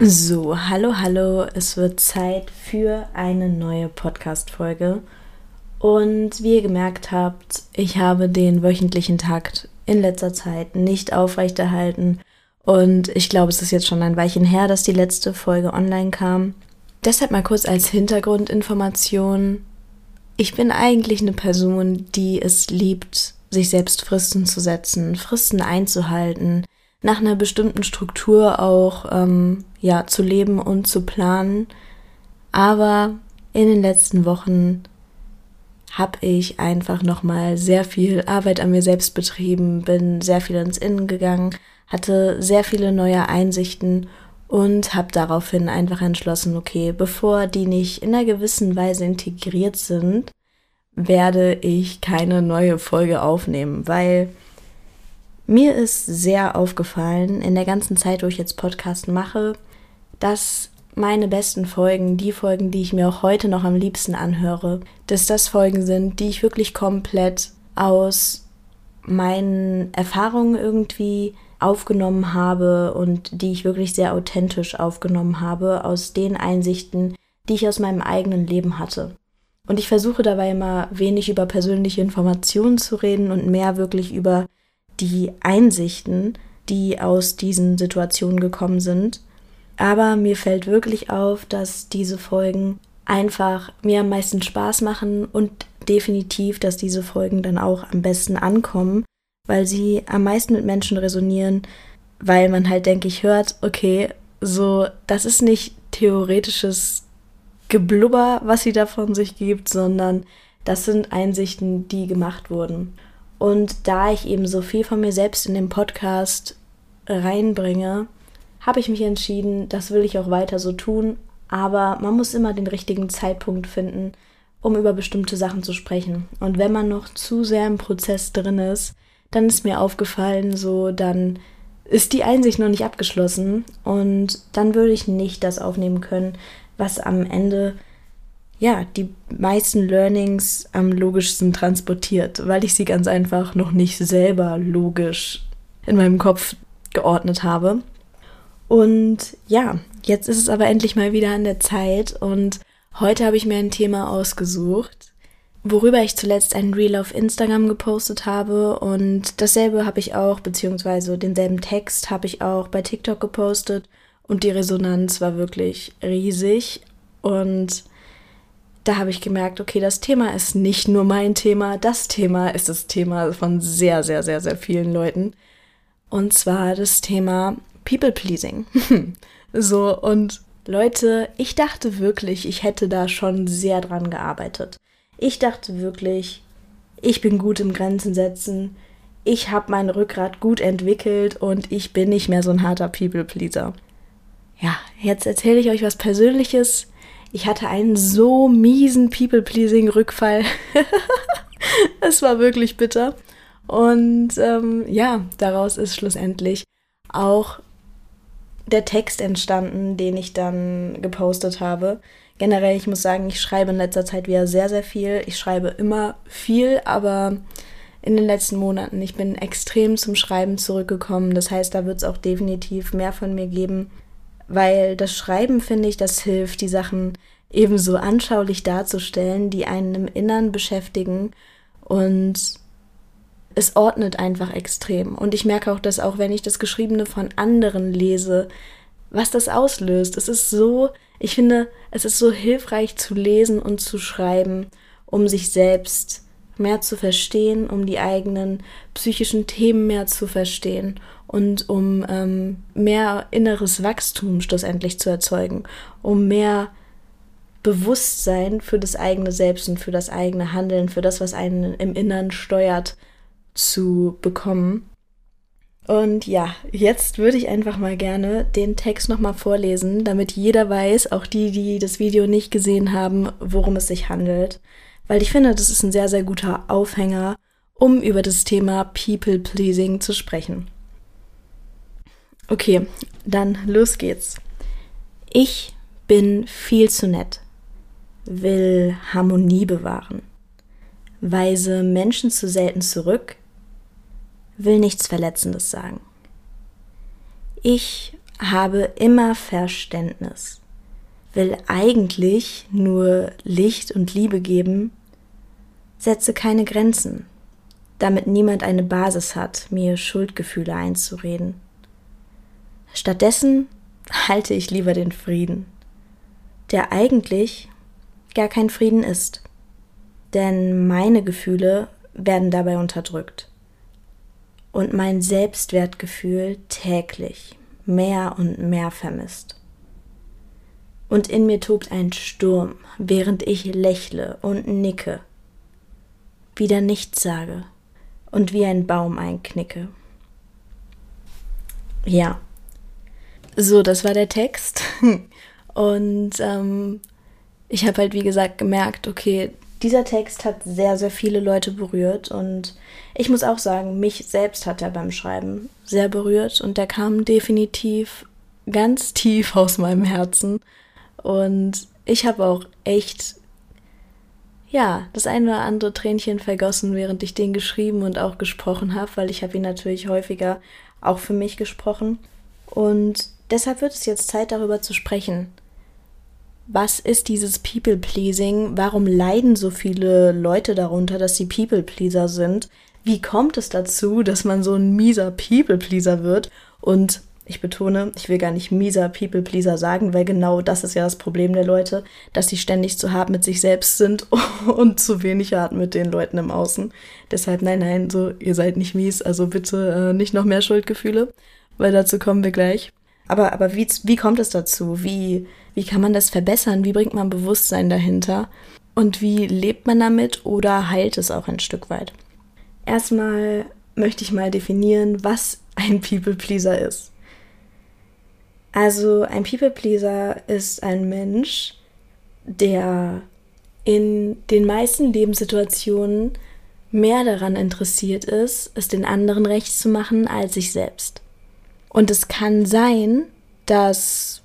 So, hallo, hallo, es wird Zeit für eine neue Podcast-Folge. Und wie ihr gemerkt habt, ich habe den wöchentlichen Takt in letzter Zeit nicht aufrechterhalten. Und ich glaube, es ist jetzt schon ein Weilchen her, dass die letzte Folge online kam. Deshalb mal kurz als Hintergrundinformation. Ich bin eigentlich eine Person, die es liebt, sich selbst Fristen zu setzen, Fristen einzuhalten, nach einer bestimmten Struktur auch ähm, ja zu leben und zu planen. Aber in den letzten Wochen habe ich einfach noch mal sehr viel Arbeit an mir selbst betrieben, bin sehr viel ins Innen gegangen, hatte sehr viele neue Einsichten und habe daraufhin einfach entschlossen, okay, bevor die nicht in einer gewissen Weise integriert sind, werde ich keine neue Folge aufnehmen, weil mir ist sehr aufgefallen in der ganzen Zeit, wo ich jetzt Podcast mache, dass meine besten Folgen, die Folgen, die ich mir auch heute noch am liebsten anhöre, dass das Folgen sind, die ich wirklich komplett aus meinen Erfahrungen irgendwie aufgenommen habe und die ich wirklich sehr authentisch aufgenommen habe, aus den Einsichten, die ich aus meinem eigenen Leben hatte. Und ich versuche dabei immer wenig über persönliche Informationen zu reden und mehr wirklich über die Einsichten, die aus diesen Situationen gekommen sind. Aber mir fällt wirklich auf, dass diese Folgen einfach mir am meisten Spaß machen und definitiv, dass diese Folgen dann auch am besten ankommen, weil sie am meisten mit Menschen resonieren, weil man halt, denke ich, hört, okay, so, das ist nicht theoretisches Geblubber, was sie da von sich gibt, sondern das sind Einsichten, die gemacht wurden. Und da ich eben so viel von mir selbst in den Podcast reinbringe, habe ich mich entschieden, das will ich auch weiter so tun. Aber man muss immer den richtigen Zeitpunkt finden, um über bestimmte Sachen zu sprechen. Und wenn man noch zu sehr im Prozess drin ist, dann ist mir aufgefallen, so dann ist die Einsicht noch nicht abgeschlossen und dann würde ich nicht das aufnehmen können, was am Ende ja, die meisten Learnings am logischsten transportiert, weil ich sie ganz einfach noch nicht selber logisch in meinem Kopf geordnet habe. Und ja, jetzt ist es aber endlich mal wieder an der Zeit und heute habe ich mir ein Thema ausgesucht, worüber ich zuletzt ein Reel auf Instagram gepostet habe und dasselbe habe ich auch, beziehungsweise denselben Text habe ich auch bei TikTok gepostet und die Resonanz war wirklich riesig und da habe ich gemerkt, okay, das Thema ist nicht nur mein Thema, das Thema ist das Thema von sehr, sehr, sehr, sehr vielen Leuten. Und zwar das Thema People Pleasing. so, und Leute, ich dachte wirklich, ich hätte da schon sehr dran gearbeitet. Ich dachte wirklich, ich bin gut im Grenzen setzen, ich habe mein Rückgrat gut entwickelt und ich bin nicht mehr so ein harter People Pleaser. Ja, jetzt erzähle ich euch was Persönliches ich hatte einen so miesen People-Pleasing-Rückfall. es war wirklich bitter. Und ähm, ja, daraus ist schlussendlich auch der Text entstanden, den ich dann gepostet habe. Generell, ich muss sagen, ich schreibe in letzter Zeit wieder sehr, sehr viel. Ich schreibe immer viel, aber in den letzten Monaten, ich bin extrem zum Schreiben zurückgekommen. Das heißt, da wird es auch definitiv mehr von mir geben weil das Schreiben, finde ich, das hilft, die Sachen ebenso anschaulich darzustellen, die einen im Innern beschäftigen und es ordnet einfach extrem. Und ich merke auch, dass auch wenn ich das Geschriebene von anderen lese, was das auslöst. Es ist so, ich finde, es ist so hilfreich zu lesen und zu schreiben, um sich selbst mehr zu verstehen, um die eigenen psychischen Themen mehr zu verstehen und um ähm, mehr inneres Wachstum schlussendlich zu erzeugen, um mehr Bewusstsein für das eigene Selbst und für das eigene Handeln, für das, was einen im Innern steuert, zu bekommen. Und ja, jetzt würde ich einfach mal gerne den Text nochmal vorlesen, damit jeder weiß, auch die, die das Video nicht gesehen haben, worum es sich handelt. Weil ich finde, das ist ein sehr, sehr guter Aufhänger, um über das Thema People Pleasing zu sprechen. Okay, dann los geht's. Ich bin viel zu nett, will Harmonie bewahren, weise Menschen zu selten zurück, will nichts Verletzendes sagen. Ich habe immer Verständnis, will eigentlich nur Licht und Liebe geben, setze keine Grenzen, damit niemand eine Basis hat, mir Schuldgefühle einzureden. Stattdessen halte ich lieber den Frieden, der eigentlich gar kein Frieden ist, denn meine Gefühle werden dabei unterdrückt und mein Selbstwertgefühl täglich mehr und mehr vermisst. Und in mir tobt ein Sturm, während ich lächle und nicke, wieder nichts sage und wie ein Baum einknicke. Ja. So, das war der Text. Und ähm, ich habe halt, wie gesagt, gemerkt, okay, dieser Text hat sehr, sehr viele Leute berührt. Und ich muss auch sagen, mich selbst hat er beim Schreiben sehr berührt. Und der kam definitiv ganz tief aus meinem Herzen. Und ich habe auch echt, ja, das eine oder andere Tränchen vergossen, während ich den geschrieben und auch gesprochen habe, weil ich habe ihn natürlich häufiger auch für mich gesprochen. Und deshalb wird es jetzt Zeit darüber zu sprechen was ist dieses People-Pleasing? Warum leiden so viele Leute darunter, dass sie People-Pleaser sind? Wie kommt es dazu, dass man so ein mieser People-Pleaser wird? Und ich betone, ich will gar nicht mieser People-Pleaser sagen, weil genau das ist ja das Problem der Leute, dass sie ständig zu hart mit sich selbst sind und zu wenig hart mit den Leuten im Außen. Deshalb, nein, nein, so, ihr seid nicht mies, also bitte äh, nicht noch mehr Schuldgefühle, weil dazu kommen wir gleich. Aber, aber wie, wie kommt es dazu? Wie, wie kann man das verbessern? Wie bringt man Bewusstsein dahinter? Und wie lebt man damit oder heilt es auch ein Stück weit? Erstmal möchte ich mal definieren, was ein People Pleaser ist. Also ein People Pleaser ist ein Mensch, der in den meisten Lebenssituationen mehr daran interessiert ist, es den anderen recht zu machen als sich selbst. Und es kann sein, dass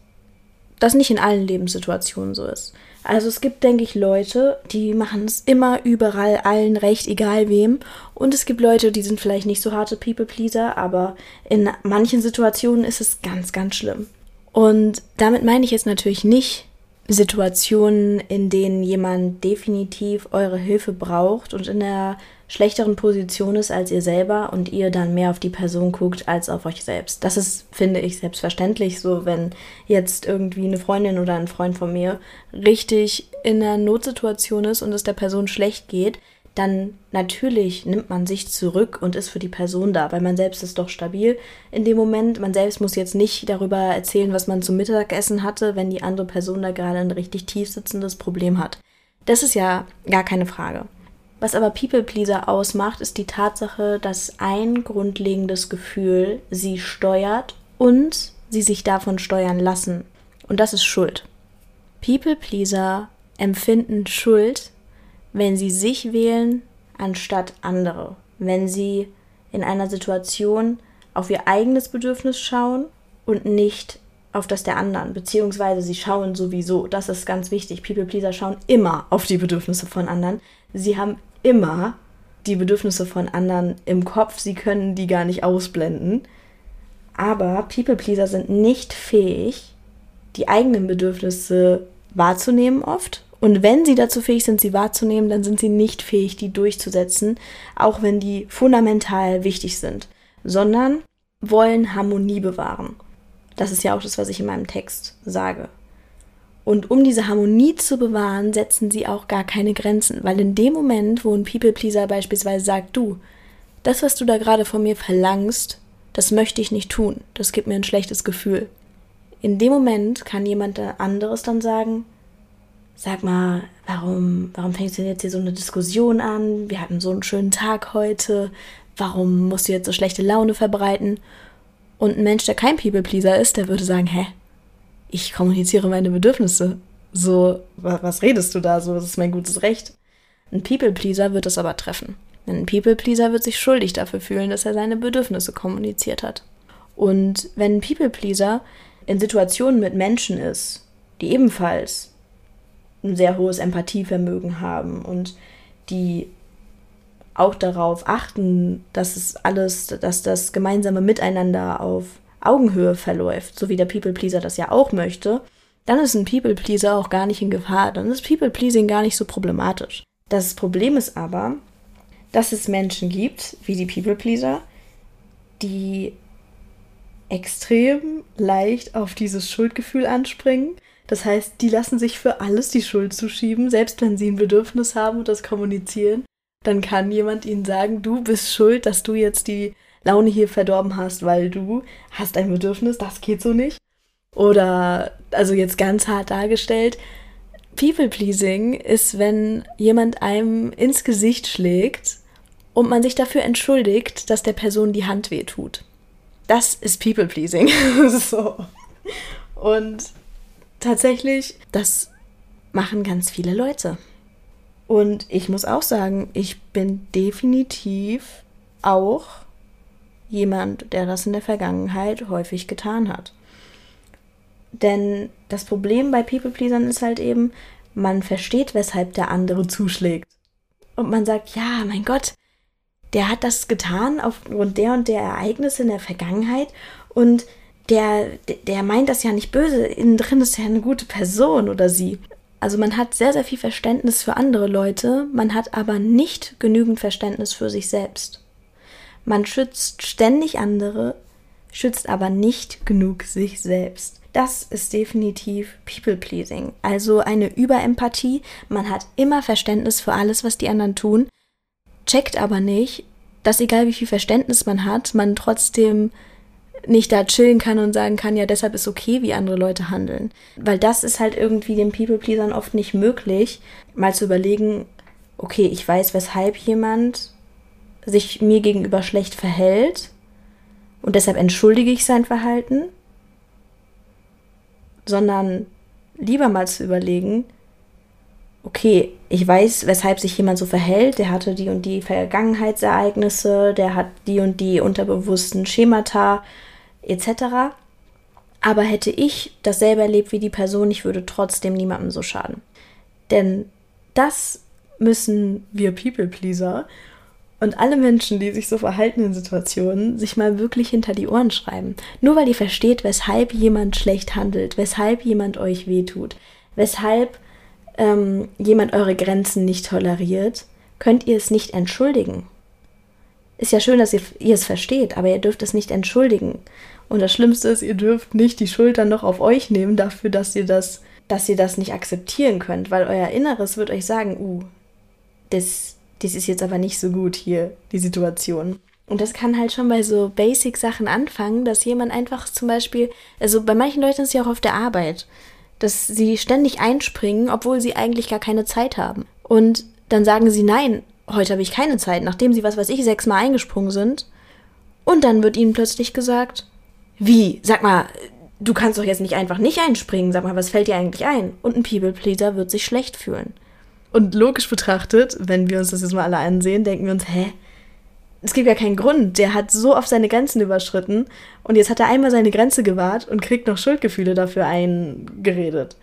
das nicht in allen Lebenssituationen so ist. Also es gibt, denke ich, Leute, die machen es immer überall allen recht, egal wem. Und es gibt Leute, die sind vielleicht nicht so harte People-Pleaser, aber in manchen Situationen ist es ganz, ganz schlimm. Und damit meine ich jetzt natürlich nicht Situationen, in denen jemand definitiv eure Hilfe braucht und in der schlechteren Position ist als ihr selber und ihr dann mehr auf die Person guckt als auf euch selbst. Das ist, finde ich, selbstverständlich so, wenn jetzt irgendwie eine Freundin oder ein Freund von mir richtig in einer Notsituation ist und es der Person schlecht geht, dann natürlich nimmt man sich zurück und ist für die Person da, weil man selbst ist doch stabil in dem Moment. Man selbst muss jetzt nicht darüber erzählen, was man zum Mittagessen hatte, wenn die andere Person da gerade ein richtig tief sitzendes Problem hat. Das ist ja gar keine Frage. Was aber People Pleaser ausmacht, ist die Tatsache, dass ein grundlegendes Gefühl sie steuert und sie sich davon steuern lassen. Und das ist Schuld. People Pleaser empfinden Schuld, wenn sie sich wählen anstatt andere. Wenn sie in einer Situation auf ihr eigenes Bedürfnis schauen und nicht auf das der anderen, beziehungsweise sie schauen sowieso, das ist ganz wichtig, People Pleaser schauen immer auf die Bedürfnisse von anderen. Sie haben immer die Bedürfnisse von anderen im Kopf. Sie können die gar nicht ausblenden. Aber People Pleaser sind nicht fähig, die eigenen Bedürfnisse wahrzunehmen oft. Und wenn sie dazu fähig sind, sie wahrzunehmen, dann sind sie nicht fähig, die durchzusetzen, auch wenn die fundamental wichtig sind, sondern wollen Harmonie bewahren. Das ist ja auch das, was ich in meinem Text sage. Und um diese Harmonie zu bewahren, setzen sie auch gar keine Grenzen, weil in dem Moment, wo ein People-Pleaser beispielsweise sagt, du, das, was du da gerade von mir verlangst, das möchte ich nicht tun, das gibt mir ein schlechtes Gefühl. In dem Moment kann jemand anderes dann sagen, sag mal, warum, warum fängst du denn jetzt hier so eine Diskussion an? Wir hatten so einen schönen Tag heute. warum musst du jetzt so schlechte Laune verbreiten? Und ein Mensch, der kein People-Pleaser ist, der würde sagen, hä, ich kommuniziere meine Bedürfnisse. So, was redest du da? So, das ist mein gutes Recht. Ein People-Pleaser wird es aber treffen. Ein People-Pleaser wird sich schuldig dafür fühlen, dass er seine Bedürfnisse kommuniziert hat. Und wenn ein People-Pleaser in Situationen mit Menschen ist, die ebenfalls ein sehr hohes Empathievermögen haben und die auch darauf achten, dass es alles, dass das gemeinsame Miteinander auf Augenhöhe verläuft, so wie der People-Pleaser das ja auch möchte, dann ist ein People-Pleaser auch gar nicht in Gefahr, dann ist People-Pleasing gar nicht so problematisch. Das Problem ist aber, dass es Menschen gibt, wie die People-Pleaser, die extrem leicht auf dieses Schuldgefühl anspringen. Das heißt, die lassen sich für alles die Schuld zuschieben, selbst wenn sie ein Bedürfnis haben und das kommunizieren. Dann kann jemand ihnen sagen, du bist schuld, dass du jetzt die Laune hier verdorben hast, weil du hast ein Bedürfnis, das geht so nicht. Oder, also jetzt ganz hart dargestellt, People-Pleasing ist, wenn jemand einem ins Gesicht schlägt und man sich dafür entschuldigt, dass der Person die Hand weh tut. Das ist People-Pleasing. so. Und tatsächlich, das machen ganz viele Leute. Und ich muss auch sagen, ich bin definitiv auch jemand, der das in der Vergangenheit häufig getan hat. Denn das Problem bei People-Pleasern ist halt eben, man versteht, weshalb der andere zuschlägt. Und man sagt, ja, mein Gott, der hat das getan aufgrund der und der Ereignisse in der Vergangenheit und der, der meint das ja nicht böse. Innen drin ist ja eine gute Person oder sie. Also man hat sehr, sehr viel Verständnis für andere Leute, man hat aber nicht genügend Verständnis für sich selbst. Man schützt ständig andere, schützt aber nicht genug sich selbst. Das ist definitiv People-Pleasing, also eine Überempathie. Man hat immer Verständnis für alles, was die anderen tun, checkt aber nicht, dass egal wie viel Verständnis man hat, man trotzdem nicht da chillen kann und sagen kann, ja, deshalb ist okay, wie andere Leute handeln. Weil das ist halt irgendwie den People-Pleasern oft nicht möglich, mal zu überlegen, okay, ich weiß, weshalb jemand sich mir gegenüber schlecht verhält und deshalb entschuldige ich sein Verhalten, sondern lieber mal zu überlegen, okay, ich weiß, weshalb sich jemand so verhält, der hatte die und die Vergangenheitsereignisse, der hat die und die unterbewussten Schemata etc. Aber hätte ich dasselbe erlebt wie die Person, ich würde trotzdem niemandem so schaden. Denn das müssen wir People-Pleaser und alle Menschen, die sich so verhalten in Situationen, sich mal wirklich hinter die Ohren schreiben. Nur weil ihr versteht, weshalb jemand schlecht handelt, weshalb jemand euch wehtut, weshalb ähm, jemand eure Grenzen nicht toleriert, könnt ihr es nicht entschuldigen. Ist ja schön, dass ihr, ihr es versteht, aber ihr dürft es nicht entschuldigen. Und das Schlimmste ist, ihr dürft nicht die Schuld dann noch auf euch nehmen dafür, dass ihr das, dass ihr das nicht akzeptieren könnt, weil euer Inneres wird euch sagen, uh, das, das ist jetzt aber nicht so gut hier, die Situation. Und das kann halt schon bei so Basic-Sachen anfangen, dass jemand einfach zum Beispiel, also bei manchen Leuten ist es ja auch auf der Arbeit dass sie ständig einspringen, obwohl sie eigentlich gar keine Zeit haben. Und dann sagen sie, nein, heute habe ich keine Zeit, nachdem sie, was weiß ich, sechsmal eingesprungen sind. Und dann wird ihnen plötzlich gesagt, wie, sag mal, du kannst doch jetzt nicht einfach nicht einspringen, sag mal, was fällt dir eigentlich ein? Und ein People-Pleaser wird sich schlecht fühlen. Und logisch betrachtet, wenn wir uns das jetzt mal alle ansehen, denken wir uns, hä, es gibt ja keinen Grund. Der hat so oft seine Grenzen überschritten und jetzt hat er einmal seine Grenze gewahrt und kriegt noch Schuldgefühle dafür eingeredet.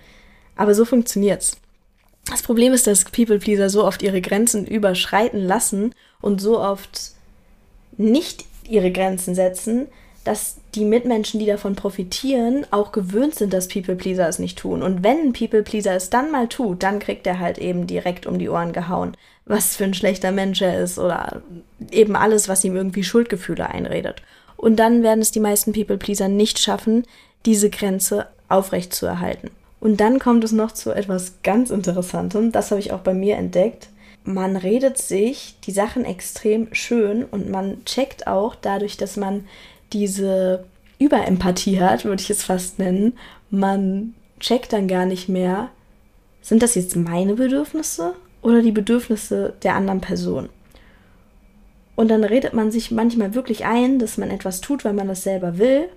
Aber so funktioniert's. Das Problem ist, dass People-Pleaser so oft ihre Grenzen überschreiten lassen und so oft nicht ihre Grenzen setzen, dass die Mitmenschen, die davon profitieren, auch gewöhnt sind, dass People-Pleaser es nicht tun. Und wenn ein People-Pleaser es dann mal tut, dann kriegt er halt eben direkt um die Ohren gehauen, was für ein schlechter Mensch er ist oder eben alles, was ihm irgendwie Schuldgefühle einredet. Und dann werden es die meisten People-Pleaser nicht schaffen, diese Grenze aufrechtzuerhalten. Und dann kommt es noch zu etwas ganz Interessantem, das habe ich auch bei mir entdeckt. Man redet sich die Sachen extrem schön und man checkt auch dadurch, dass man diese Überempathie hat, würde ich es fast nennen. Man checkt dann gar nicht mehr, sind das jetzt meine Bedürfnisse oder die Bedürfnisse der anderen Person? Und dann redet man sich manchmal wirklich ein, dass man etwas tut, weil man das selber will,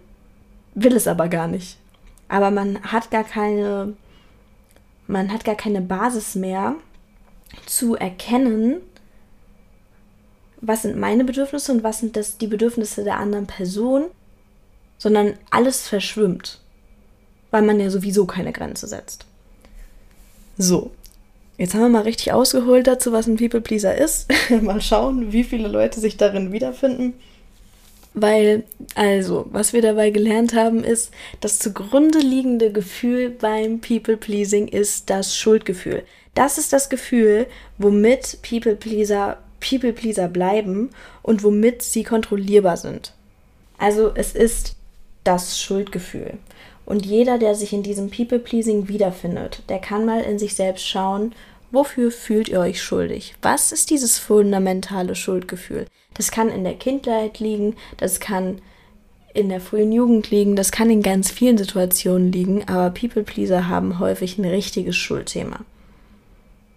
will es aber gar nicht. Aber man hat gar keine, man hat gar keine Basis mehr zu erkennen, was sind meine Bedürfnisse und was sind das die Bedürfnisse der anderen Person, sondern alles verschwimmt, weil man ja sowieso keine Grenze setzt. So, jetzt haben wir mal richtig ausgeholt dazu, was ein People Pleaser ist. mal schauen, wie viele Leute sich darin wiederfinden. Weil, also, was wir dabei gelernt haben, ist, das zugrunde liegende Gefühl beim People Pleasing ist das Schuldgefühl. Das ist das Gefühl, womit People Pleaser People Pleaser bleiben und womit sie kontrollierbar sind. Also es ist das Schuldgefühl. Und jeder, der sich in diesem People Pleasing wiederfindet, der kann mal in sich selbst schauen, wofür fühlt ihr euch schuldig? Was ist dieses fundamentale Schuldgefühl? Das kann in der Kindheit liegen, das kann in der frühen Jugend liegen, das kann in ganz vielen Situationen liegen, aber People Pleaser haben häufig ein richtiges Schuldthema.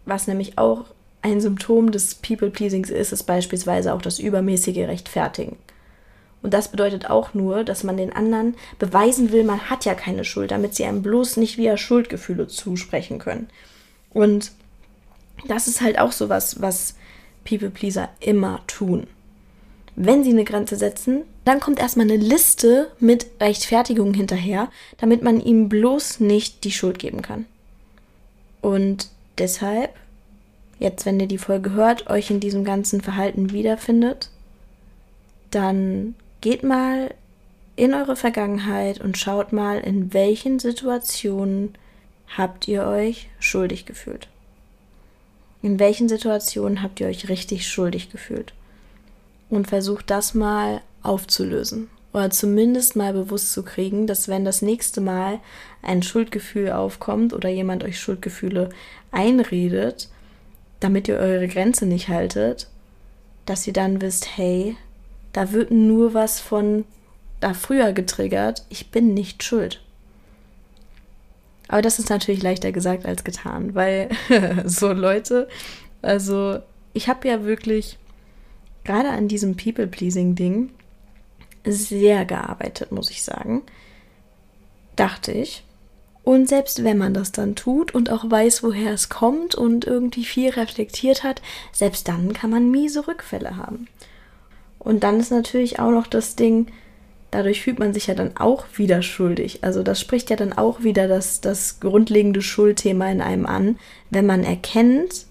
Was nämlich auch ein Symptom des People-Pleasings ist es beispielsweise auch das übermäßige Rechtfertigen. Und das bedeutet auch nur, dass man den anderen beweisen will, man hat ja keine Schuld, damit sie einem bloß nicht wieder Schuldgefühle zusprechen können. Und das ist halt auch so was, was People-Pleaser immer tun. Wenn sie eine Grenze setzen, dann kommt erstmal eine Liste mit Rechtfertigungen hinterher, damit man ihm bloß nicht die Schuld geben kann. Und deshalb jetzt, wenn ihr die Folge hört, euch in diesem ganzen Verhalten wiederfindet, dann geht mal in eure Vergangenheit und schaut mal, in welchen Situationen habt ihr euch schuldig gefühlt. In welchen Situationen habt ihr euch richtig schuldig gefühlt? Und versucht das mal aufzulösen. Oder zumindest mal bewusst zu kriegen, dass wenn das nächste Mal ein Schuldgefühl aufkommt oder jemand euch Schuldgefühle einredet, damit ihr eure Grenze nicht haltet, dass ihr dann wisst, hey, da wird nur was von da früher getriggert, ich bin nicht schuld. Aber das ist natürlich leichter gesagt als getan, weil so Leute, also ich habe ja wirklich gerade an diesem People-Pleasing-Ding sehr gearbeitet, muss ich sagen. Dachte ich. Und selbst wenn man das dann tut und auch weiß, woher es kommt und irgendwie viel reflektiert hat, selbst dann kann man miese Rückfälle haben. Und dann ist natürlich auch noch das Ding, dadurch fühlt man sich ja dann auch wieder schuldig. Also das spricht ja dann auch wieder das, das grundlegende Schuldthema in einem an, wenn man erkennt,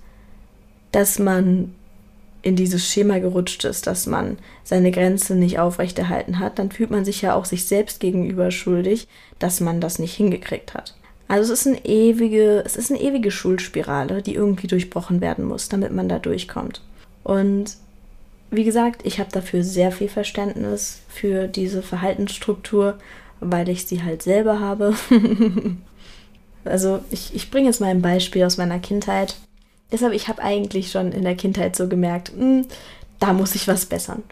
dass man in dieses Schema gerutscht ist, dass man seine Grenze nicht aufrechterhalten hat, dann fühlt man sich ja auch sich selbst gegenüber schuldig, dass man das nicht hingekriegt hat. Also es ist eine ewige, es ist eine ewige Schuldspirale, die irgendwie durchbrochen werden muss, damit man da durchkommt. Und wie gesagt, ich habe dafür sehr viel Verständnis für diese Verhaltensstruktur, weil ich sie halt selber habe. also ich, ich bringe jetzt mal ein Beispiel aus meiner Kindheit. Deshalb, ich habe eigentlich schon in der Kindheit so gemerkt, mh, hm, da muss ich was bessern.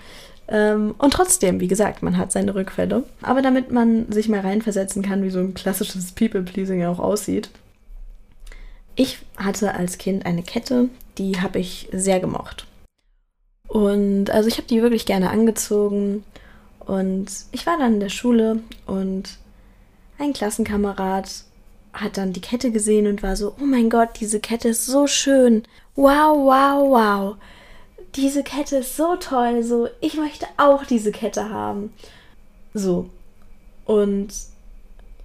Ähm, und trotzdem, wie gesagt, man hat seine Rückfälle. Aber damit man sich mal reinversetzen kann, wie so ein klassisches People-Pleasing auch aussieht. Ich hatte als Kind eine Kette, die habe ich sehr gemocht. Und also ich habe die wirklich gerne angezogen. Und ich war dann in der Schule und ein Klassenkamerad hat dann die Kette gesehen und war so, oh mein Gott, diese Kette ist so schön. Wow, wow, wow. Diese Kette ist so toll. So, ich möchte auch diese Kette haben. So. Und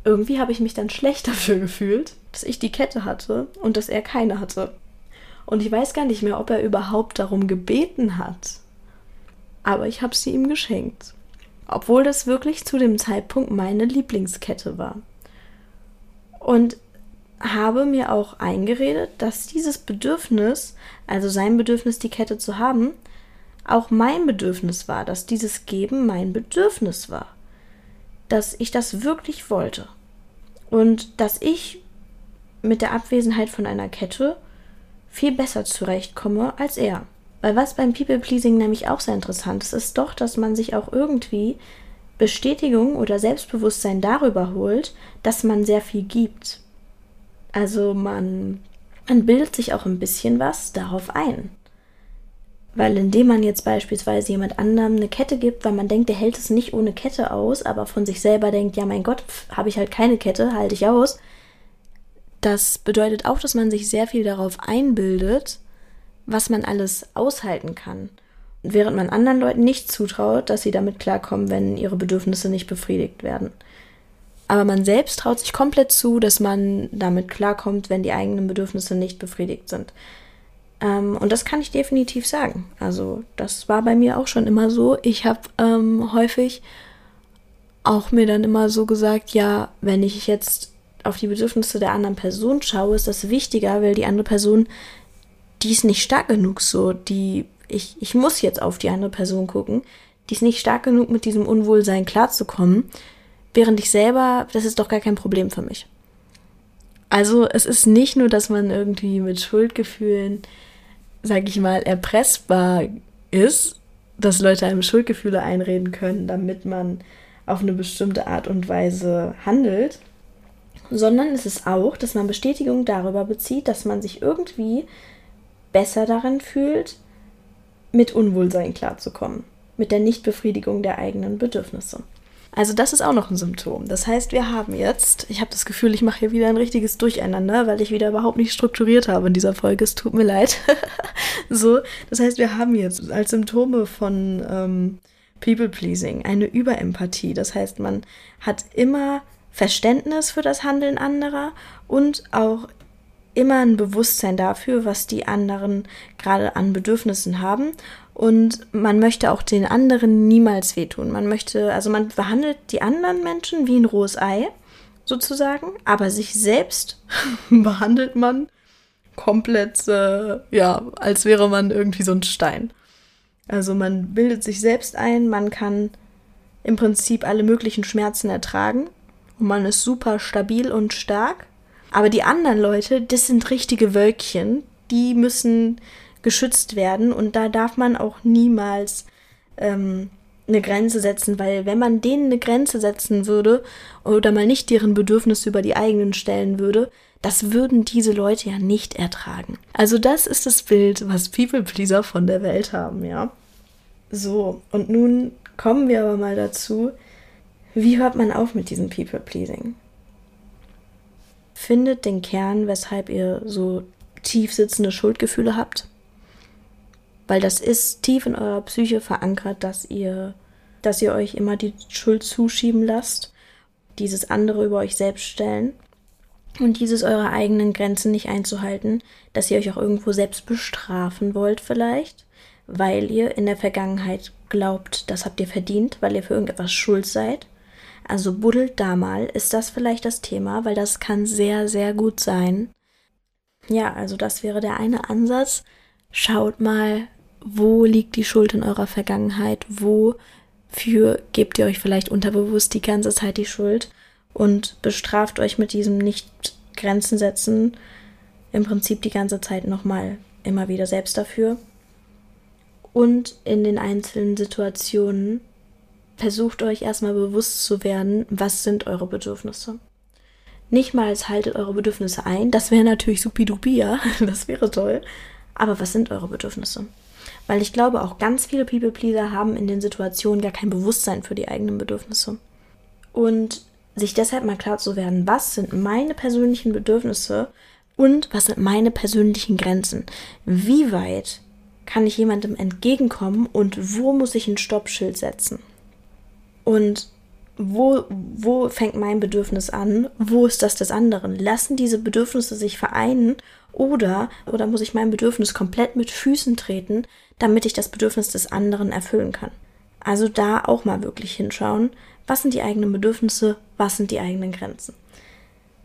irgendwie habe ich mich dann schlecht dafür gefühlt, dass ich die Kette hatte und dass er keine hatte. Und ich weiß gar nicht mehr, ob er überhaupt darum gebeten hat. Aber ich habe sie ihm geschenkt. Obwohl das wirklich zu dem Zeitpunkt meine Lieblingskette war und habe mir auch eingeredet, dass dieses Bedürfnis, also sein Bedürfnis, die Kette zu haben, auch mein Bedürfnis war, dass dieses Geben mein Bedürfnis war, dass ich das wirklich wollte und dass ich mit der Abwesenheit von einer Kette viel besser zurechtkomme als er. Weil was beim People Pleasing nämlich auch sehr interessant ist, ist doch, dass man sich auch irgendwie Bestätigung oder Selbstbewusstsein darüber holt, dass man sehr viel gibt. Also man, man bildet sich auch ein bisschen was darauf ein. Weil indem man jetzt beispielsweise jemand anderem eine Kette gibt, weil man denkt, der hält es nicht ohne Kette aus, aber von sich selber denkt, ja mein Gott, habe ich halt keine Kette, halte ich aus. Das bedeutet auch, dass man sich sehr viel darauf einbildet, was man alles aushalten kann. Während man anderen Leuten nicht zutraut, dass sie damit klarkommen, wenn ihre Bedürfnisse nicht befriedigt werden. Aber man selbst traut sich komplett zu, dass man damit klarkommt, wenn die eigenen Bedürfnisse nicht befriedigt sind. Ähm, und das kann ich definitiv sagen. Also das war bei mir auch schon immer so. Ich habe ähm, häufig auch mir dann immer so gesagt, ja, wenn ich jetzt auf die Bedürfnisse der anderen Person schaue, ist das wichtiger, weil die andere Person, die ist nicht stark genug so, die, ich, ich muss jetzt auf die andere Person gucken, die ist nicht stark genug, mit diesem Unwohlsein klarzukommen, während ich selber, das ist doch gar kein Problem für mich. Also es ist nicht nur, dass man irgendwie mit Schuldgefühlen sag ich mal, erpressbar ist, dass Leute einem Schuldgefühle einreden können, damit man auf eine bestimmte Art und Weise handelt, sondern es ist auch, dass man Bestätigung darüber bezieht, dass man sich irgendwie besser darin fühlt, mit Unwohlsein klarzukommen, mit der Nichtbefriedigung der eigenen Bedürfnisse. Also das ist auch noch ein Symptom. Das heißt, wir haben jetzt, ich habe das Gefühl, ich mache hier wieder ein richtiges Durcheinander, weil ich wieder überhaupt nicht strukturiert habe in dieser Folge. Es tut mir leid. so, das heißt, wir haben jetzt als Symptome von ähm, People-Pleasing eine Überempathie. Das heißt, man hat immer Verständnis für das Handeln anderer und auch immer ein Bewusstsein dafür, was die anderen gerade an Bedürfnissen haben und man möchte auch den anderen niemals wehtun. Man möchte, also man behandelt die anderen Menschen wie ein rohes Ei, sozusagen, aber sich selbst behandelt man komplett, äh, ja, als wäre man irgendwie so ein Stein. Also man bildet sich selbst ein, man kann im Prinzip alle möglichen Schmerzen ertragen und man ist super stabil und stark. Aber die anderen Leute, das sind richtige Wölkchen, die müssen geschützt werden und da darf man auch niemals ähm, eine Grenze setzen, weil wenn man denen eine Grenze setzen würde oder mal nicht deren Bedürfnisse über die eigenen stellen würde, das würden diese Leute ja nicht ertragen. Also das ist das Bild, was People Pleaser von der Welt haben, ja. So, und nun kommen wir aber mal dazu, wie hört man auf mit diesem People Pleasing? Findet den Kern, weshalb ihr so tief sitzende Schuldgefühle habt weil das ist tief in eurer Psyche verankert, dass ihr, dass ihr euch immer die Schuld zuschieben lasst, dieses andere über euch selbst stellen und dieses eure eigenen Grenzen nicht einzuhalten, dass ihr euch auch irgendwo selbst bestrafen wollt vielleicht, weil ihr in der Vergangenheit glaubt, das habt ihr verdient, weil ihr für irgendetwas schuld seid. Also buddelt da mal, ist das vielleicht das Thema, weil das kann sehr, sehr gut sein. Ja, also das wäre der eine Ansatz. Schaut mal, wo liegt die Schuld in eurer Vergangenheit, wofür gebt ihr euch vielleicht unterbewusst die ganze Zeit die Schuld und bestraft euch mit diesem Nicht-Grenzen setzen im Prinzip die ganze Zeit nochmal immer wieder selbst dafür. Und in den einzelnen Situationen versucht euch erstmal bewusst zu werden, was sind eure Bedürfnisse. Nicht mal haltet eure Bedürfnisse ein, das wäre natürlich supidupi, ja, das wäre toll. Aber was sind eure Bedürfnisse? Weil ich glaube, auch ganz viele People-Pleaser haben in den Situationen gar kein Bewusstsein für die eigenen Bedürfnisse. Und sich deshalb mal klar zu werden, was sind meine persönlichen Bedürfnisse und was sind meine persönlichen Grenzen? Wie weit kann ich jemandem entgegenkommen und wo muss ich ein Stoppschild setzen? Und wo, wo fängt mein Bedürfnis an? Wo ist das des anderen? Lassen diese Bedürfnisse sich vereinen oder, oder muss ich mein Bedürfnis komplett mit Füßen treten, damit ich das Bedürfnis des anderen erfüllen kann? Also da auch mal wirklich hinschauen, was sind die eigenen Bedürfnisse, was sind die eigenen Grenzen.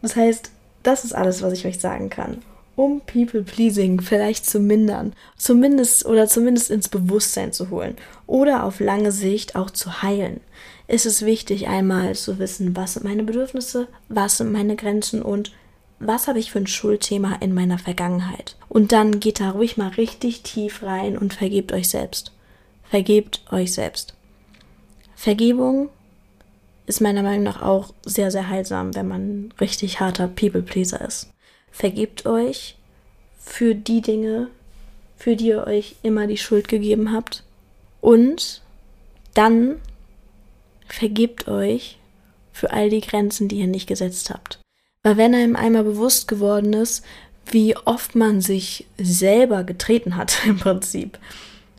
Das heißt, das ist alles, was ich euch sagen kann. Um People Pleasing vielleicht zu mindern, zumindest oder zumindest ins Bewusstsein zu holen oder auf lange Sicht auch zu heilen, ist es wichtig, einmal zu wissen, was sind meine Bedürfnisse, was sind meine Grenzen und was habe ich für ein Schuldthema in meiner Vergangenheit? Und dann geht da ruhig mal richtig tief rein und vergebt euch selbst. Vergebt euch selbst. Vergebung ist meiner Meinung nach auch sehr, sehr heilsam, wenn man richtig harter People-Pleaser ist. Vergebt euch für die Dinge, für die ihr euch immer die Schuld gegeben habt. Und dann vergebt euch für all die Grenzen, die ihr nicht gesetzt habt. Weil wenn einem einmal bewusst geworden ist, wie oft man sich selber getreten hat im Prinzip,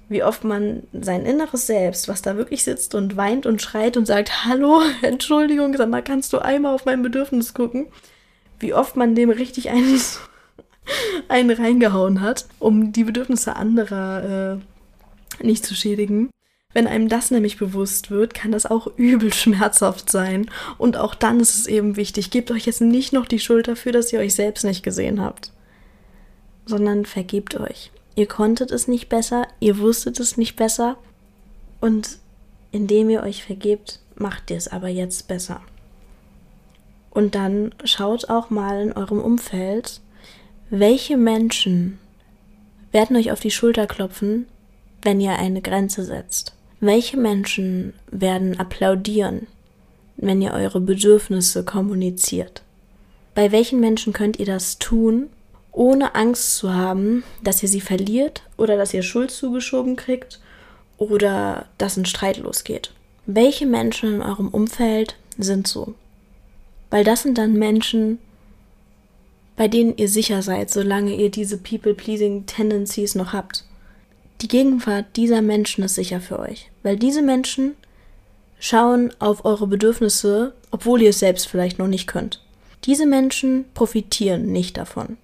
wie oft man sein inneres Selbst, was da wirklich sitzt und weint und schreit und sagt, hallo, Entschuldigung, sag mal, kannst du einmal auf mein Bedürfnis gucken? Wie oft man dem richtig einen, einen reingehauen hat, um die Bedürfnisse anderer äh, nicht zu schädigen. Wenn einem das nämlich bewusst wird, kann das auch übel schmerzhaft sein. Und auch dann ist es eben wichtig, gebt euch jetzt nicht noch die Schuld dafür, dass ihr euch selbst nicht gesehen habt, sondern vergebt euch. Ihr konntet es nicht besser, ihr wusstet es nicht besser und indem ihr euch vergebt, macht ihr es aber jetzt besser. Und dann schaut auch mal in eurem Umfeld, welche Menschen werden euch auf die Schulter klopfen, wenn ihr eine Grenze setzt. Welche Menschen werden applaudieren, wenn ihr eure Bedürfnisse kommuniziert? Bei welchen Menschen könnt ihr das tun, ohne Angst zu haben, dass ihr sie verliert oder dass ihr Schuld zugeschoben kriegt oder dass ein Streit losgeht? Welche Menschen in eurem Umfeld sind so? Weil das sind dann Menschen, bei denen ihr sicher seid, solange ihr diese People-Pleasing-Tendencies noch habt. Die Gegenwart dieser Menschen ist sicher für euch, weil diese Menschen schauen auf eure Bedürfnisse, obwohl ihr es selbst vielleicht noch nicht könnt. Diese Menschen profitieren nicht davon,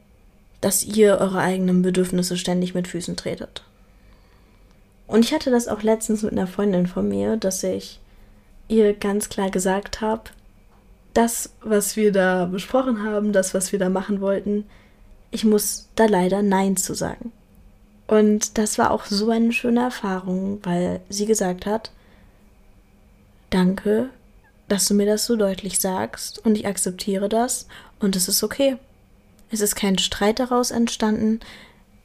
dass ihr eure eigenen Bedürfnisse ständig mit Füßen tretet. Und ich hatte das auch letztens mit einer Freundin von mir, dass ich ihr ganz klar gesagt habe, das, was wir da besprochen haben, das, was wir da machen wollten, ich muss da leider Nein zu sagen. Und das war auch so eine schöne Erfahrung, weil sie gesagt hat, danke, dass du mir das so deutlich sagst und ich akzeptiere das und es ist okay. Es ist kein Streit daraus entstanden.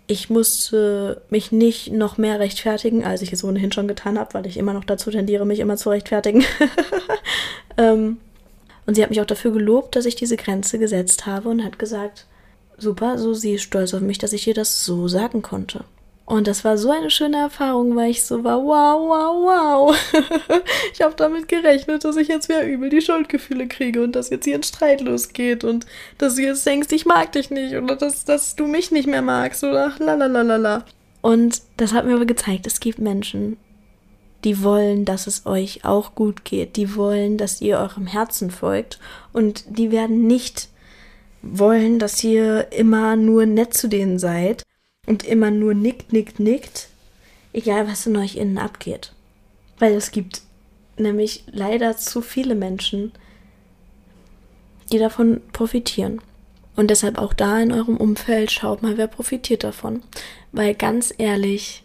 Ich musste mich nicht noch mehr rechtfertigen, als ich es ohnehin schon getan habe, weil ich immer noch dazu tendiere, mich immer zu rechtfertigen. ähm, und sie hat mich auch dafür gelobt, dass ich diese Grenze gesetzt habe und hat gesagt, super, so sie ist stolz auf mich, dass ich ihr das so sagen konnte. Und das war so eine schöne Erfahrung, weil ich so war, wow, wow, wow. ich habe damit gerechnet, dass ich jetzt wieder übel die Schuldgefühle kriege und dass jetzt hier ein Streit losgeht und dass du jetzt denkst, ich mag dich nicht oder dass, dass du mich nicht mehr magst oder lalalala. Und das hat mir aber gezeigt, es gibt Menschen, die wollen, dass es euch auch gut geht, die wollen, dass ihr eurem Herzen folgt und die werden nicht wollen, dass ihr immer nur nett zu denen seid und immer nur nickt, nickt, nickt, egal was in euch innen abgeht. Weil es gibt nämlich leider zu viele Menschen, die davon profitieren. Und deshalb auch da in eurem Umfeld schaut mal, wer profitiert davon. Weil ganz ehrlich,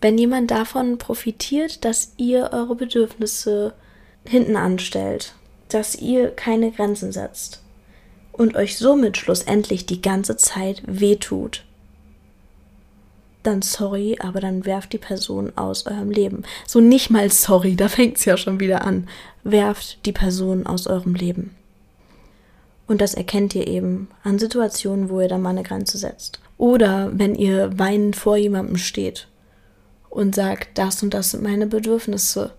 wenn jemand davon profitiert, dass ihr eure Bedürfnisse hinten anstellt, dass ihr keine Grenzen setzt, und euch somit schlussendlich die ganze Zeit wehtut, dann sorry, aber dann werft die Person aus eurem Leben. So nicht mal sorry, da fängt es ja schon wieder an. Werft die Person aus eurem Leben. Und das erkennt ihr eben an Situationen, wo ihr da mal eine Grenze setzt. Oder wenn ihr weinend vor jemandem steht und sagt, das und das sind meine Bedürfnisse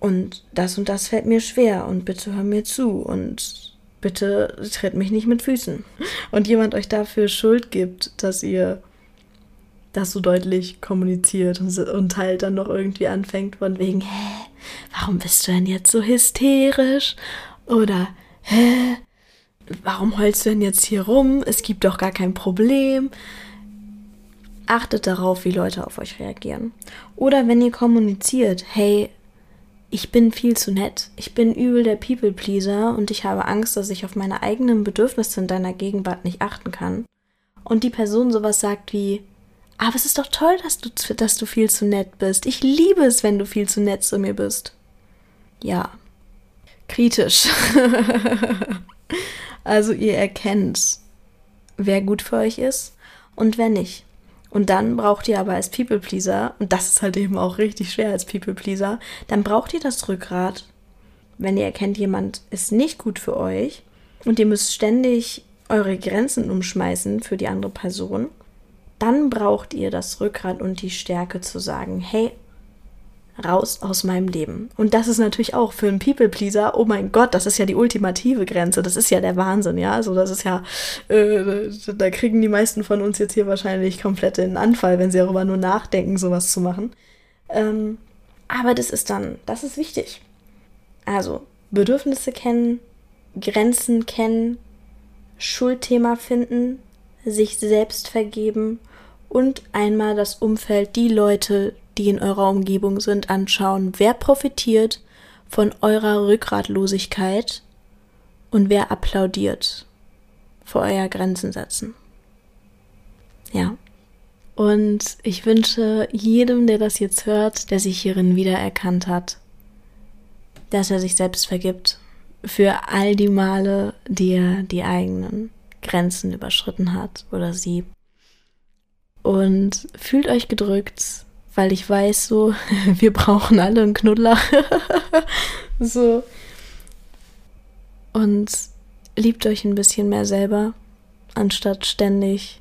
und das und das fällt mir schwer und bitte hör mir zu und bitte tritt mich nicht mit Füßen. Und jemand euch dafür Schuld gibt, dass ihr das so deutlich kommuniziert und, halt dann noch irgendwie anfängt von wegen, hä, warum bist du denn jetzt so hysterisch? Oder, hä, warum heulst du denn jetzt hier rum? Es gibt doch gar kein Problem. Achtet darauf, wie Leute auf euch reagieren. Oder wenn ihr kommuniziert, hey, ich bin viel zu nett. Ich bin übel der People-Pleaser und ich habe Angst, dass ich auf meine eigenen Bedürfnisse in deiner Gegenwart nicht achten kann. Und die Person sowas sagt wie, aber es ist doch toll, dass du, dass du viel zu nett bist. Ich liebe es, wenn du viel zu nett zu mir bist. Ja. Kritisch. also ihr erkennt, wer gut für euch ist und wer nicht. Und dann braucht ihr aber als People Pleaser, und das ist halt eben auch richtig schwer als People Pleaser, dann braucht ihr das Rückgrat, wenn ihr erkennt, jemand ist nicht gut für euch und ihr müsst ständig eure Grenzen umschmeißen für die andere Person, dann braucht ihr das Rückgrat und die Stärke zu sagen, hey, raus aus meinem Leben. Und das ist natürlich auch für einen People-Pleaser, oh mein Gott, das ist ja die ultimative Grenze, das ist ja der Wahnsinn, ja. Also das ist ja, äh, da kriegen die meisten von uns jetzt hier wahrscheinlich komplett den Anfall, wenn sie darüber nur nachdenken, sowas zu machen. Ähm, aber das ist dann, das ist wichtig. Also Bedürfnisse kennen, Grenzen kennen, Schuldthema finden, sich selbst vergeben und einmal das Umfeld, die Leute, die in eurer Umgebung sind, anschauen. Wer profitiert von eurer Rückgratlosigkeit und wer applaudiert vor euer Grenzen setzen. Ja. Und ich wünsche jedem, der das jetzt hört, der sich hierin wiedererkannt hat, dass er sich selbst vergibt für all die Male, die er die eigenen Grenzen überschritten hat oder sie. Und fühlt euch gedrückt, weil ich weiß, so, wir brauchen alle einen Knuddler. so. Und liebt euch ein bisschen mehr selber, anstatt ständig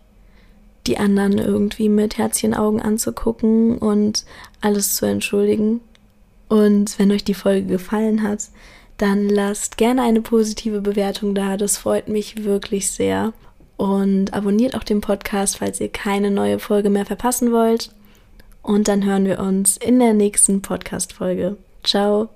die anderen irgendwie mit Herzchenaugen anzugucken und alles zu entschuldigen. Und wenn euch die Folge gefallen hat, dann lasst gerne eine positive Bewertung da. Das freut mich wirklich sehr. Und abonniert auch den Podcast, falls ihr keine neue Folge mehr verpassen wollt. Und dann hören wir uns in der nächsten Podcast-Folge. Ciao.